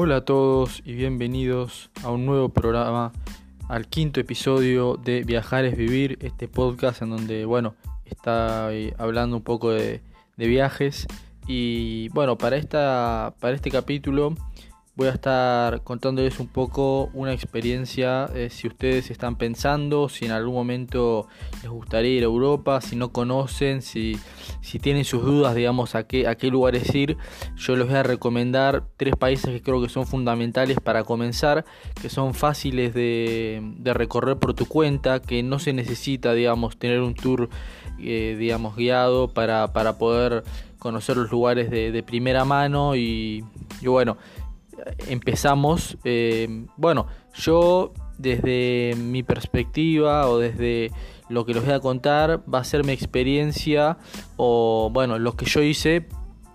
Hola a todos y bienvenidos a un nuevo programa, al quinto episodio de Viajar es Vivir, este podcast en donde, bueno, está hablando un poco de, de viajes. Y bueno, para, esta, para este capítulo voy a estar contándoles un poco una experiencia, eh, si ustedes están pensando, si en algún momento les gustaría ir a Europa, si no conocen, si, si tienen sus dudas, digamos, a qué, a qué lugares ir, yo les voy a recomendar tres países que creo que son fundamentales para comenzar, que son fáciles de, de recorrer por tu cuenta, que no se necesita, digamos, tener un tour, eh, digamos, guiado para, para poder conocer los lugares de, de primera mano y, y bueno, empezamos. Eh, bueno, yo desde mi perspectiva o desde lo que les voy a contar va a ser mi experiencia o bueno, lo que yo hice.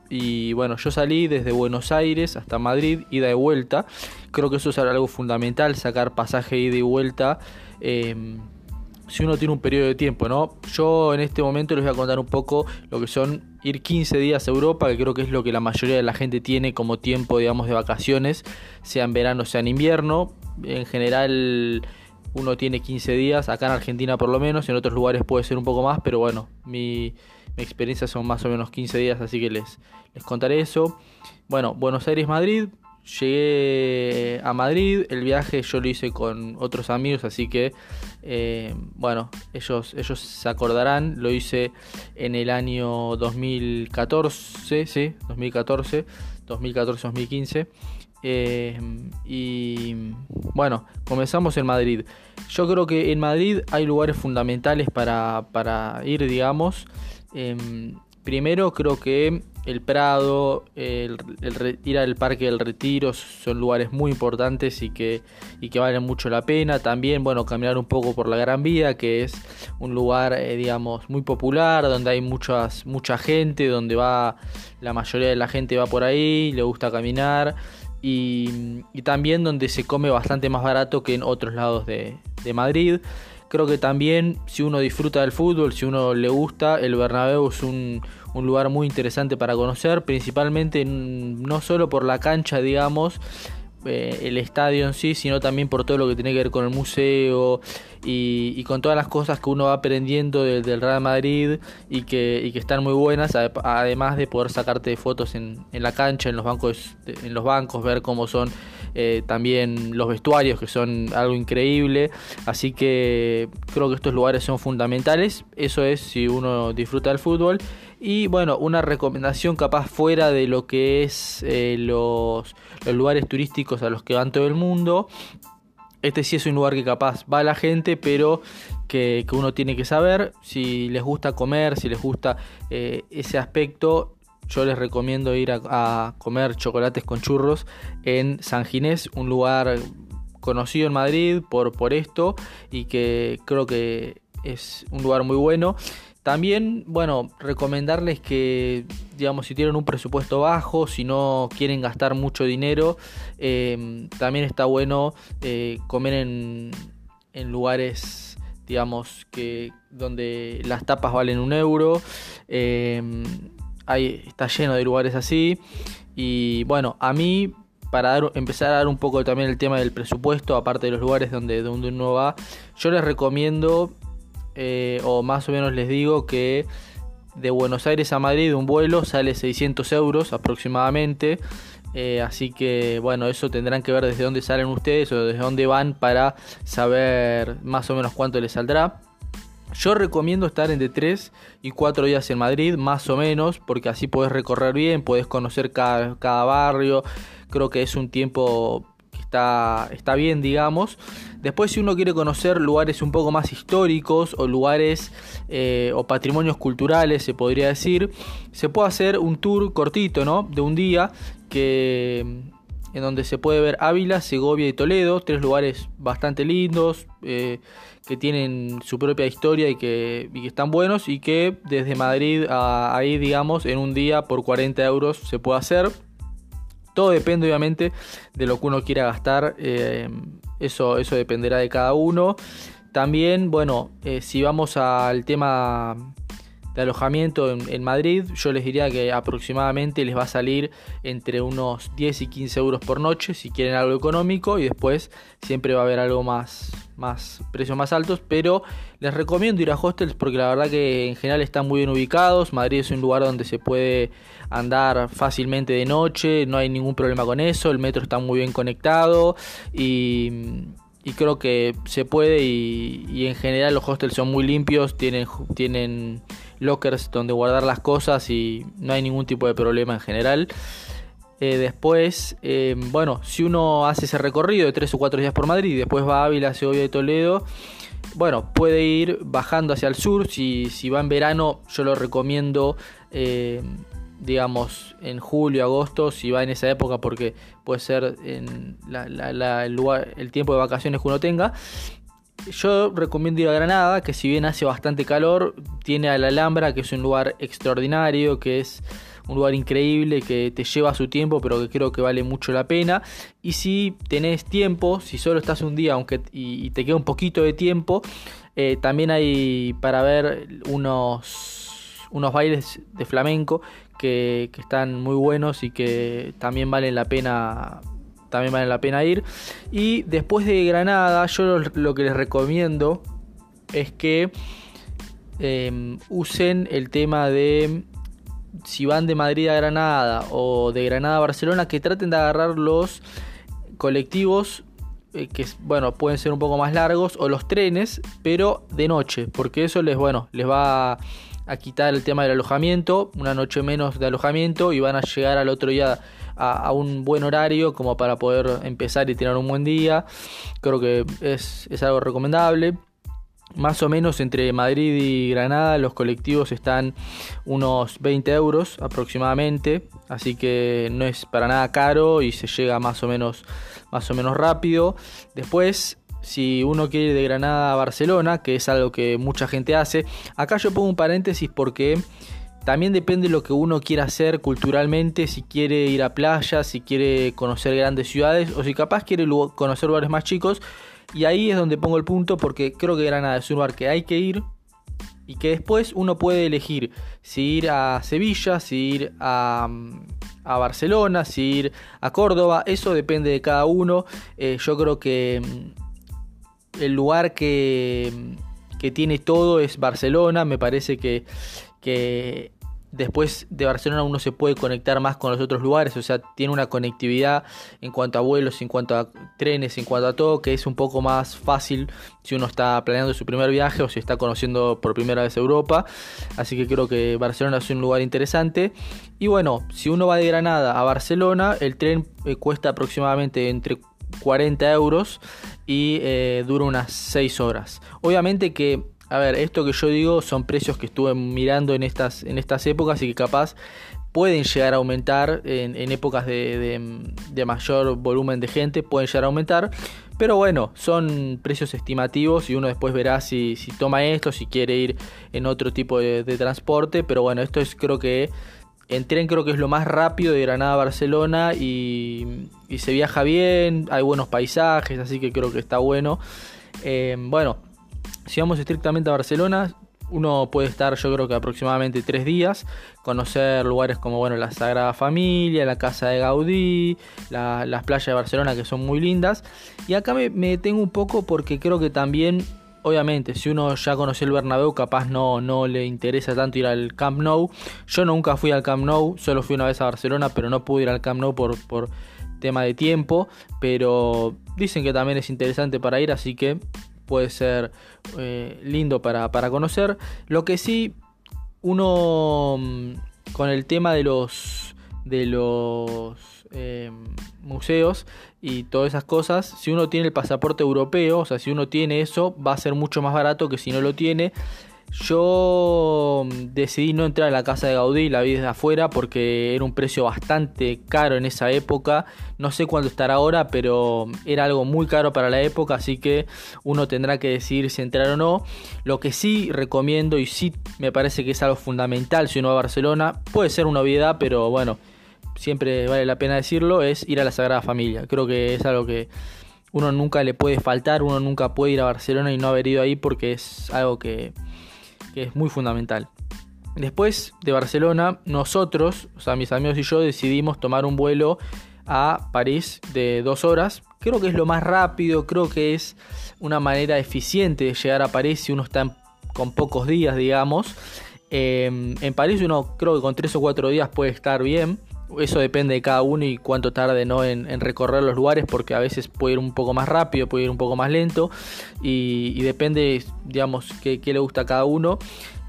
Y bueno, yo salí desde Buenos Aires hasta Madrid, ida y vuelta. Creo que eso es algo fundamental, sacar pasaje ida y vuelta. Eh, si uno tiene un periodo de tiempo, ¿no? Yo en este momento les voy a contar un poco lo que son ir 15 días a Europa, que creo que es lo que la mayoría de la gente tiene como tiempo, digamos, de vacaciones, sea en verano, sea en invierno. En general uno tiene 15 días, acá en Argentina por lo menos, en otros lugares puede ser un poco más, pero bueno, mi, experiencia son más o menos 15 días, así que les, les contaré eso. Bueno, Buenos Aires, Madrid, Llegué a Madrid, el viaje yo lo hice con otros amigos, así que eh, bueno, ellos, ellos se acordarán, lo hice en el año 2014, sí, 2014, 2014-2015. Eh, y bueno, comenzamos en Madrid. Yo creo que en Madrid hay lugares fundamentales para, para ir, digamos. Em, primero creo que el Prado, el, ir al Parque del Retiro son lugares muy importantes y que, y que valen mucho la pena. También, bueno, caminar un poco por la Gran Vía, que es un lugar, eh, digamos, muy popular, donde hay muchas, mucha gente, donde va, la mayoría de la gente va por ahí, le gusta caminar. Y, y también donde se come bastante más barato que en otros lados de, de Madrid. Creo que también si uno disfruta del fútbol, si uno le gusta, el Bernabéu es un, un lugar muy interesante para conocer, principalmente no solo por la cancha, digamos, eh, el estadio en sí, sino también por todo lo que tiene que ver con el museo y, con todas las cosas que uno va aprendiendo del Real Madrid y que, que, están muy buenas, además de poder sacarte fotos en, en, la cancha, en los bancos, en los bancos, ver cómo son eh, también los vestuarios, que son algo increíble. Así que creo que estos lugares son fundamentales. Eso es si uno disfruta del fútbol. Y bueno, una recomendación capaz fuera de lo que es eh, los, lugares turísticos a los que van todo el mundo. Este sí es un lugar que capaz va la gente, pero que, uno tiene que saber. Si les gusta comer, si les gusta eh, ese aspecto, yo les recomiendo ir a, comer chocolates con churros en San Ginés, un lugar conocido en Madrid por, por esto y que creo que es un lugar muy bueno. También, bueno, recomendarles que, digamos, si tienen un presupuesto bajo, si no quieren gastar mucho dinero, eh, también está bueno eh, comer en, en, lugares, digamos, que donde las tapas valen un euro. Eh, está lleno de lugares así. Y bueno, a mí, para empezar a dar un poco también el tema del presupuesto, aparte de los lugares donde, donde uno va, yo les recomiendo eh, o más o menos les digo que de Buenos Aires a Madrid un vuelo sale 600 euros aproximadamente. Eh, así que bueno, eso tendrán que ver desde dónde salen ustedes o desde dónde van para saber más o menos cuánto les saldrá. Yo recomiendo estar entre 3 y 4 días en Madrid, más o menos, porque así puedes recorrer bien, puedes conocer cada, cada barrio. Creo que es un tiempo que está, está bien, digamos. Después si uno quiere conocer lugares un poco más históricos o lugares eh, o patrimonios culturales, se podría decir, se puede hacer un tour cortito, ¿no? De un día que en donde se puede ver Ávila, Segovia y Toledo, tres lugares bastante lindos, eh, que tienen su propia historia y que, están buenos y que desde Madrid a ahí, digamos, en un día por 40 euros se puede hacer. Todo depende obviamente de lo que uno quiera gastar. Eh, eso, eso dependerá de cada uno. También, bueno, eh, si vamos al tema alojamiento en, Madrid, yo les diría que aproximadamente les va a salir entre unos 10 y 15 euros por noche si quieren algo económico y después siempre va a haber algo más, más precios más altos, pero les recomiendo ir a hostels porque la verdad que en general están muy bien ubicados, Madrid es un lugar donde se puede andar fácilmente de noche, no hay ningún problema con eso, el metro está muy bien conectado y y creo que se puede y, en general los hostels son muy limpios, tienen, tienen lockers donde guardar las cosas y no hay ningún tipo de problema en general. Eh, después, eh, bueno, si uno hace ese recorrido de 3 o 4 días por Madrid y después va a Ávila, Segovia y Toledo, bueno, puede ir bajando hacia el sur. Si, si va en verano, yo lo recomiendo eh, digamos, en julio, agosto, si va en esa época, porque puede ser en el, lugar, el tiempo de vacaciones que uno tenga. Yo recomiendo ir a Granada, que si bien hace bastante calor, tiene a la Alhambra, que es un lugar extraordinario, que es un lugar increíble, que te lleva su tiempo, pero que creo que vale mucho la pena. Y si tenés tiempo, si solo estás un día aunque y, te queda un poquito de tiempo, eh, también hay para ver unos unos bailes de flamenco que, están muy buenos y que también valen la pena también vale la pena ir. Y después de Granada yo lo, que les recomiendo es que em, usen el tema de si van de Madrid a Granada o de Granada a Barcelona que traten de agarrar los colectivos eh, que bueno pueden ser un poco más largos o los trenes pero de noche porque eso les bueno les va a quitar el tema del alojamiento, una noche menos de alojamiento y van a llegar al otro día a, un buen horario como para poder empezar y tener un buen día. Creo que es, es algo recomendable. Más o menos entre Madrid y Granada los colectivos están unos 20 euros aproximadamente, así que no es para nada caro y se llega más o menos, más o menos rápido. Después si uno quiere ir de Granada a Barcelona, que es algo que mucha gente hace. Acá yo pongo un paréntesis porque también depende de lo que uno quiera hacer culturalmente, si quiere ir a playa, si quiere conocer grandes ciudades o si capaz quiere conocer lugares más chicos. Y ahí es donde pongo el punto porque creo que Granada es un lugar que hay que ir y que después uno puede elegir si ir a Sevilla, si ir a, a Barcelona, si ir a Córdoba. Eso depende de cada uno. Eh, yo creo que el lugar que, que tiene todo es Barcelona. Me parece que, que después de Barcelona uno se puede conectar más con los otros lugares, o sea, tiene una conectividad en cuanto a vuelos, en cuanto a trenes, en cuanto a todo, que es un poco más fácil si uno está planeando su primer viaje o si está conociendo por primera vez Europa. Así que creo que Barcelona es un lugar interesante. Y bueno, si uno va de Granada a Barcelona, el tren eh, cuesta aproximadamente entre 40 euros y eh, dura unas 6 horas. Obviamente que, a ver, esto que yo digo son precios que estuve mirando en estas, en estas épocas y que capaz pueden llegar a aumentar en, épocas de, mayor volumen de gente, pueden llegar a aumentar. Pero bueno, son precios estimativos y uno después verá si, si toma esto, si quiere ir en otro tipo de, de transporte. Pero bueno, esto es creo que en tren creo que es lo más rápido de Granada a Barcelona y, se viaja bien, hay buenos paisajes, así que creo que está bueno. Eh, bueno, si vamos estrictamente a Barcelona, uno puede estar yo creo que aproximadamente tres días, conocer lugares como bueno la Sagrada Familia, la Casa de Gaudí, las playas de Barcelona que son muy lindas. Y acá me, me detengo un poco porque creo que también obviamente, si uno ya conoció el Bernabéu, capaz no, no le interesa tanto ir al Camp Nou. Yo nunca fui al Camp Nou, solo fui una vez a Barcelona, pero no pude ir al Camp Nou por, por tema de tiempo. Pero dicen que también es interesante para ir, así que puede ser eh, lindo para, para conocer. Lo que sí, uno mm, con el tema de los de los eh, museos y todas esas cosas, si uno tiene el pasaporte europeo, o sea, si uno tiene eso, va a ser mucho más barato que si no lo tiene. Yo mm, decidí no entrar a la casa de Gaudí, la vi desde afuera porque era un precio bastante caro en esa época. No sé cuánto estará ahora, pero era algo muy caro para la época, así que uno tendrá que decidir si entrar o no. Lo que sí recomiendo y sí me parece que es algo fundamental si uno va a Barcelona, puede ser una obviedad, pero bueno, siempre vale la pena decirlo, es ir a la Sagrada Familia. Creo que es algo que uno nunca le puede faltar, uno nunca puede ir a Barcelona y no haber ido ahí porque es algo que, es muy fundamental. Después de Barcelona, nosotros, o sea, mis amigos y yo decidimos tomar un vuelo a París de dos horas. Creo que es lo más rápido, creo que es una manera eficiente de llegar a París si uno está con pocos días, digamos. Em, en París uno creo que con tres o cuatro días puede estar bien. Eso depende de cada uno y cuánto tarde ¿no? en, recorrer los lugares, porque a veces puede ir un poco más rápido, puede ir un poco más lento, y, depende, digamos, qué, le gusta a cada uno.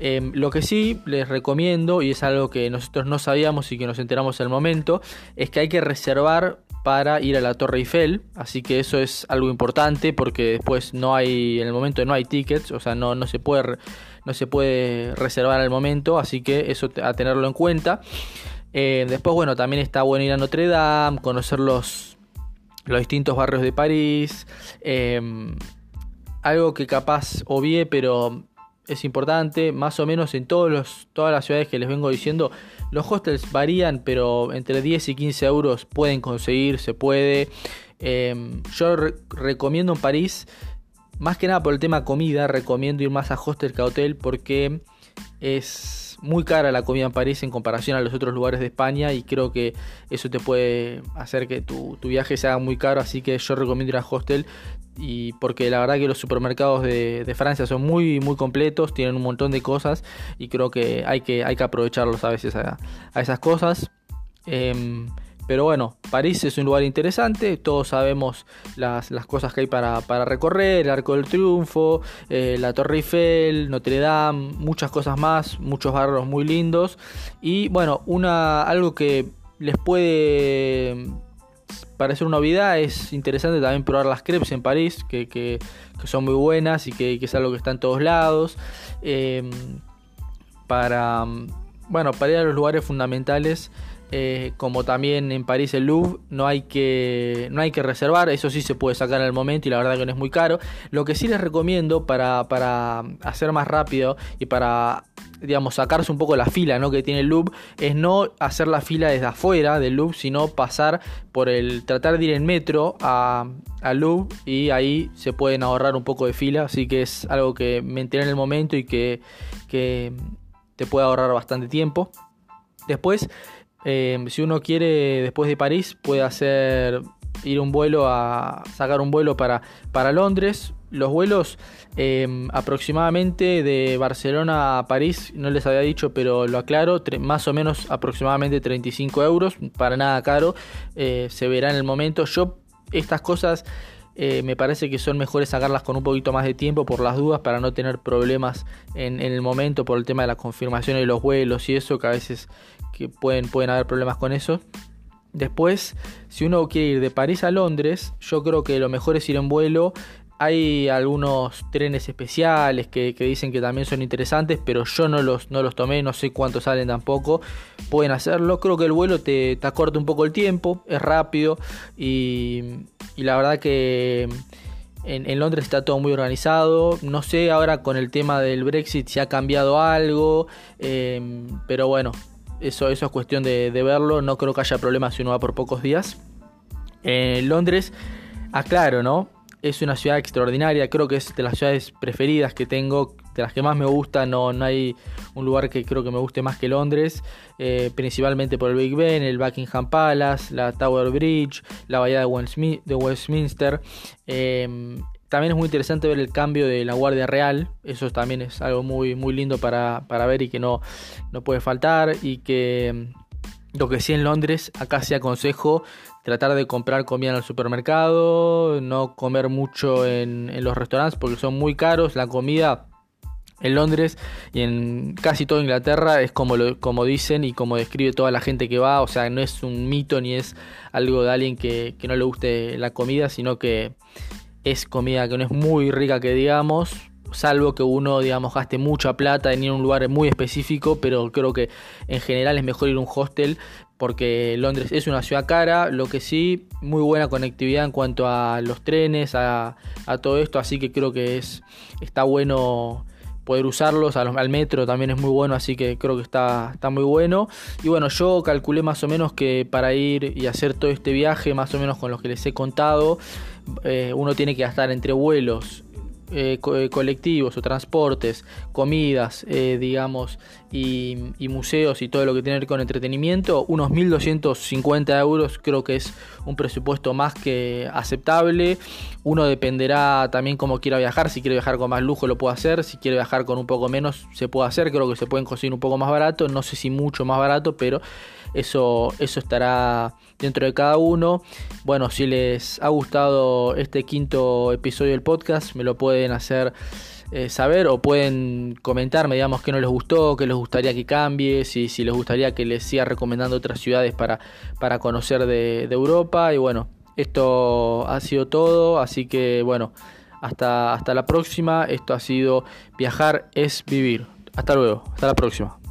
Em, lo que sí les recomiendo, y es algo que nosotros no sabíamos y que nos enteramos en el momento, es que hay que reservar para ir a la Torre Eiffel, así que eso es algo importante porque después no hay, en el momento no hay tickets, o sea, no, no, se, puede, no se puede reservar al momento, así que eso a tenerlo en cuenta. Eh, después, bueno, también está bueno ir a Notre Dame, conocer los, los distintos barrios de París. Em, algo que capaz obvié, pero es importante, más o menos en todos los, todas las ciudades que les vengo diciendo, los hostels varían, pero entre 10 y 15 euros pueden conseguir, se puede. Em, yo recomiendo en París, más que nada por el tema comida, recomiendo ir más a hostel que a hotel porque es muy cara la comida en París en comparación a los otros lugares de España y creo que eso te puede hacer que tu, viaje sea muy caro, así que yo recomiendo ir a hostel y porque la verdad que los supermercados de, Francia son muy muy completos, tienen un montón de cosas y creo que hay que, hay que aprovecharlos a veces a, esas cosas. Em, pero bueno, París es un lugar interesante, todos sabemos las, cosas que hay para, recorrer, el Arco del Triunfo, eh, la Torre Eiffel, Notre Dame, muchas cosas más, muchos barrios muy lindos. Y bueno, una, algo que les puede parecer una novedad, es interesante también probar las crepes en París, que, son muy buenas y que, es algo que está en todos lados. Em, para, bueno, para ir a los lugares fundamentales eh, como también en París el Louvre, no hay, que, no hay que reservar, eso sí se puede sacar en el momento y la verdad que no es muy caro. Lo que sí les recomiendo para, para hacer más rápido y para digamos, sacarse un poco la fila ¿no? que tiene el Louvre, es no hacer la fila desde afuera del Louvre, sino pasar por el, tratar de ir en metro a, al Louvre y ahí se pueden ahorrar un poco de fila, así que es algo que me enteré en el momento y que, que te puede ahorrar bastante tiempo. Después, Em, si uno quiere después de París puede hacer ir un vuelo a sacar un vuelo para, para Londres. Los vuelos em, aproximadamente de Barcelona a París, no les había dicho, pero lo aclaro, más o menos aproximadamente 35 euros, para nada caro, eh, se verá en el momento. Yo estas cosas eh, me parece que son mejores sacarlas con un poquito más de tiempo por las dudas para no tener problemas en, el momento por el tema de la confirmación de los vuelos y eso que a veces que pueden, pueden haber problemas con eso. Después, si uno quiere ir de París a Londres, yo creo que lo mejor es ir en vuelo. Hay algunos trenes especiales que, dicen que también son interesantes, pero yo no los, no los tomé, no sé cuánto salen tampoco. Pueden hacerlo. Creo que el vuelo te, te acorta un poco el tiempo, es rápido y, la verdad que en, Londres está todo muy organizado. No sé ahora con el tema del Brexit si ha cambiado algo, eh, pero bueno, eso, eso es cuestión de, verlo. No creo que haya problemas si uno va por pocos días. En Londres, aclaro, ¿no? Es una ciudad extraordinaria. Creo que es de las ciudades preferidas que tengo. De las que más me gusta. No, no hay un lugar que creo que me guste más que Londres. Eh, principalmente por el Big Ben, el Buckingham Palace, la Tower Bridge, la bahía de, Westminster. Eh, también es muy interesante ver el cambio de la Guardia Real. Eso también es algo muy, muy lindo para, ver y que no, no puede faltar. Y que mm, lo que sí en Londres, acá sí aconsejo tratar de comprar comida en el supermercado, no comer mucho en, los restaurantes porque son muy caros. La comida en Londres y en casi toda Inglaterra es como, lo, como dicen y como describe toda la gente que va. O sea, no es un mito ni es algo de alguien que, que no le guste la comida, sino que es comida que no es muy rica que digamos, salvo que uno, digamos, gaste mucha plata en ir a un lugar muy específico, pero creo que en general es mejor ir a un hostel porque Londres es una ciudad cara, lo que sí, muy buena conectividad en cuanto a los trenes, a, todo esto, así que creo que es está bueno poder usarlos, al, metro también es muy bueno, así que creo que está, está muy bueno. Y bueno, yo calculé más o menos que para ir y hacer todo este viaje, más o menos con los que les he contado, eh, uno tiene que gastar entre vuelos, eh, eh, colectivos o transportes, comidas, digamos, y, museos y todo lo que tiene que ver con entretenimiento, unos 1.250 euros creo que es un presupuesto más que aceptable. Uno dependerá también cómo quiera viajar, si quiere viajar con más lujo lo puede hacer, si quiere viajar con un poco menos se puede hacer, creo que se pueden conseguir un poco más barato, no sé si mucho más barato, pero eso, eso estará dentro de cada uno. Bueno, si les ha gustado este quinto episodio del podcast, me lo pueden hacer eh, saber o pueden comentarme, digamos, qué no les gustó, qué les gustaría que cambie, si, si les gustaría que les siga recomendando otras ciudades para, para conocer de, de Europa. Y bueno, esto ha sido todo, así que bueno, hasta, hasta la próxima. Esto ha sido Viajar es Vivir. Hasta luego, hasta la próxima.